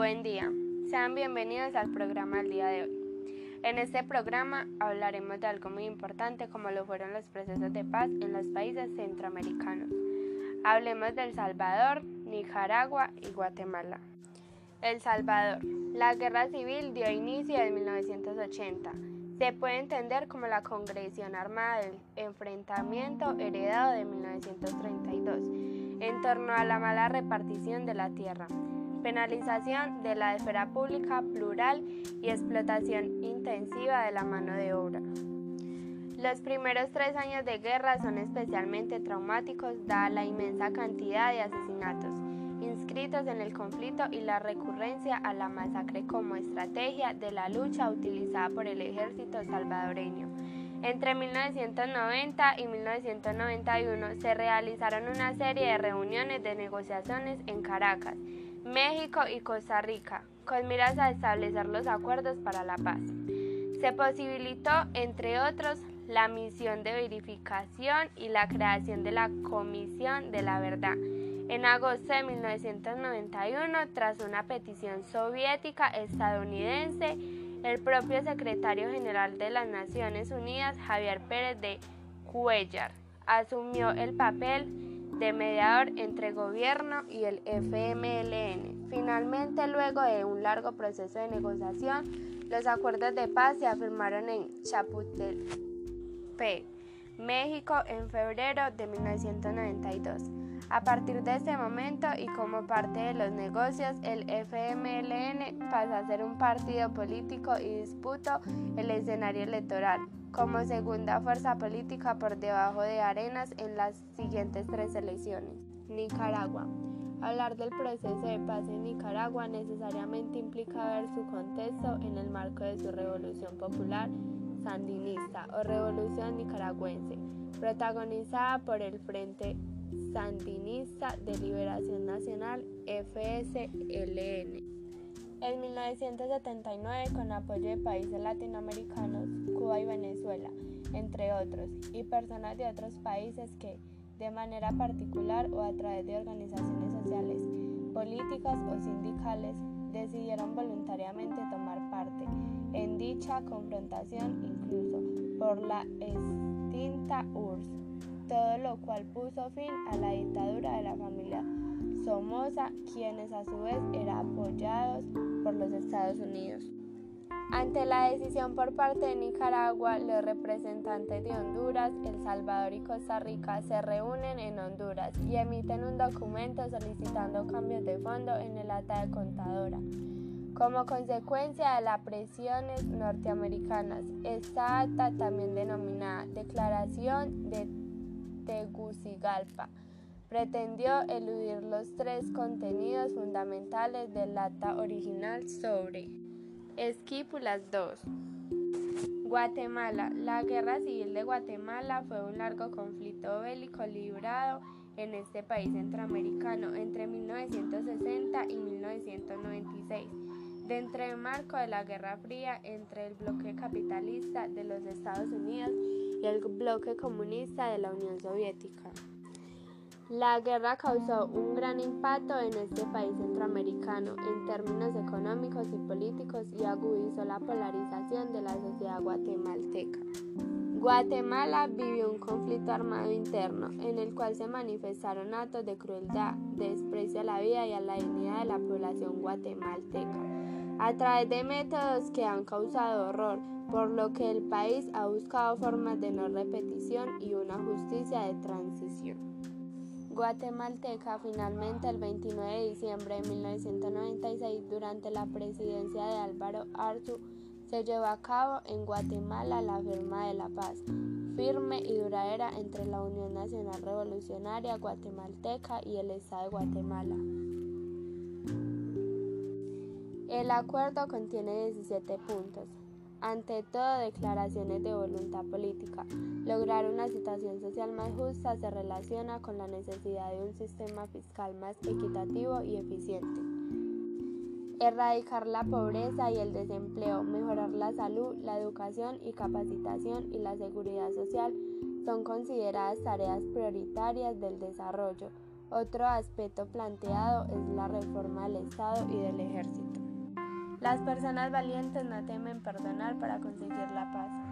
Buen día, sean bienvenidos al programa del día de hoy. En este programa hablaremos de algo muy importante como lo fueron los procesos de paz en los países centroamericanos. Hablemos de El Salvador, Nicaragua y Guatemala. El Salvador. La guerra civil dio inicio en 1980 se puede entender como la congresión armada del enfrentamiento heredado de 1932 en torno a la mala repartición de la tierra, penalización de la esfera pública plural y explotación intensiva de la mano de obra. Los primeros tres años de guerra son especialmente traumáticos dada la inmensa cantidad de asesinatos inscritos en el conflicto y la recurrencia a la masacre como estrategia de la lucha utilizada por el ejército salvadoreño. Entre 1990 y 1991 se realizaron una serie de reuniones de negociaciones en Caracas, México y Costa Rica, con miras a establecer los acuerdos para la paz. Se posibilitó, entre otros, la misión de verificación y la creación de la Comisión de la Verdad, en agosto de 1991, tras una petición soviética estadounidense, el propio secretario general de las Naciones Unidas, Javier Pérez de Cuellar, asumió el papel de mediador entre gobierno y el FMLN. Finalmente, luego de un largo proceso de negociación, los acuerdos de paz se afirmaron en Chapultepec, México, en febrero de 1992. A partir de ese momento y como parte de los negocios, el FMLN pasa a ser un partido político y disputó el escenario electoral como segunda fuerza política por debajo de Arenas en las siguientes tres elecciones. Nicaragua. Hablar del proceso de paz en Nicaragua necesariamente implica ver su contexto en el marco de su revolución popular sandinista o revolución nicaragüense, protagonizada por el Frente Sandinista de Liberación Nacional FSLN. En 1979, con apoyo de países latinoamericanos, Cuba y Venezuela, entre otros, y personas de otros países que, de manera particular o a través de organizaciones sociales, políticas o sindicales, decidieron voluntariamente tomar parte en dicha confrontación incluso por la extinta URSS todo lo cual puso fin a la dictadura de la familia Somoza, quienes a su vez eran apoyados por los Estados Unidos. Ante la decisión por parte de Nicaragua, los representantes de Honduras, El Salvador y Costa Rica se reúnen en Honduras y emiten un documento solicitando cambios de fondo en el ata de contadora. Como consecuencia de las presiones norteamericanas, esta acta, también denominada Declaración de Tegucigalpa pretendió eludir los tres contenidos fundamentales del acta original sobre Esquípulas 2. Guatemala. La guerra civil de Guatemala fue un largo conflicto bélico librado en este país centroamericano entre 1960 y 1996, dentro del marco de la Guerra Fría entre el bloque capitalista de los Estados Unidos y el bloque comunista de la Unión Soviética. La guerra causó un gran impacto en este país centroamericano en términos económicos y políticos y agudizó la polarización de la sociedad guatemalteca. Guatemala vivió un conflicto armado interno en el cual se manifestaron actos de crueldad, desprecio a la vida y a la dignidad de la población guatemalteca, a través de métodos que han causado horror, por lo que el país ha buscado formas de no repetición y una justicia de transición. Guatemalteca finalmente el 29 de diciembre de 1996 durante la presidencia de Álvaro Arzu se llevó a cabo en Guatemala la firma de la paz, firme y duradera entre la Unión Nacional Revolucionaria Guatemalteca y el Estado de Guatemala. El acuerdo contiene 17 puntos, ante todo declaraciones de voluntad política. Lograr una situación social más justa se relaciona con la necesidad de un sistema fiscal más equitativo y eficiente. Erradicar la pobreza y el desempleo, mejorar la salud, la educación y capacitación y la seguridad social son consideradas tareas prioritarias del desarrollo Otro aspecto planteado es la reforma del Estado y del ejército. Las personas valientes no temen perdonar para conseguir la paz.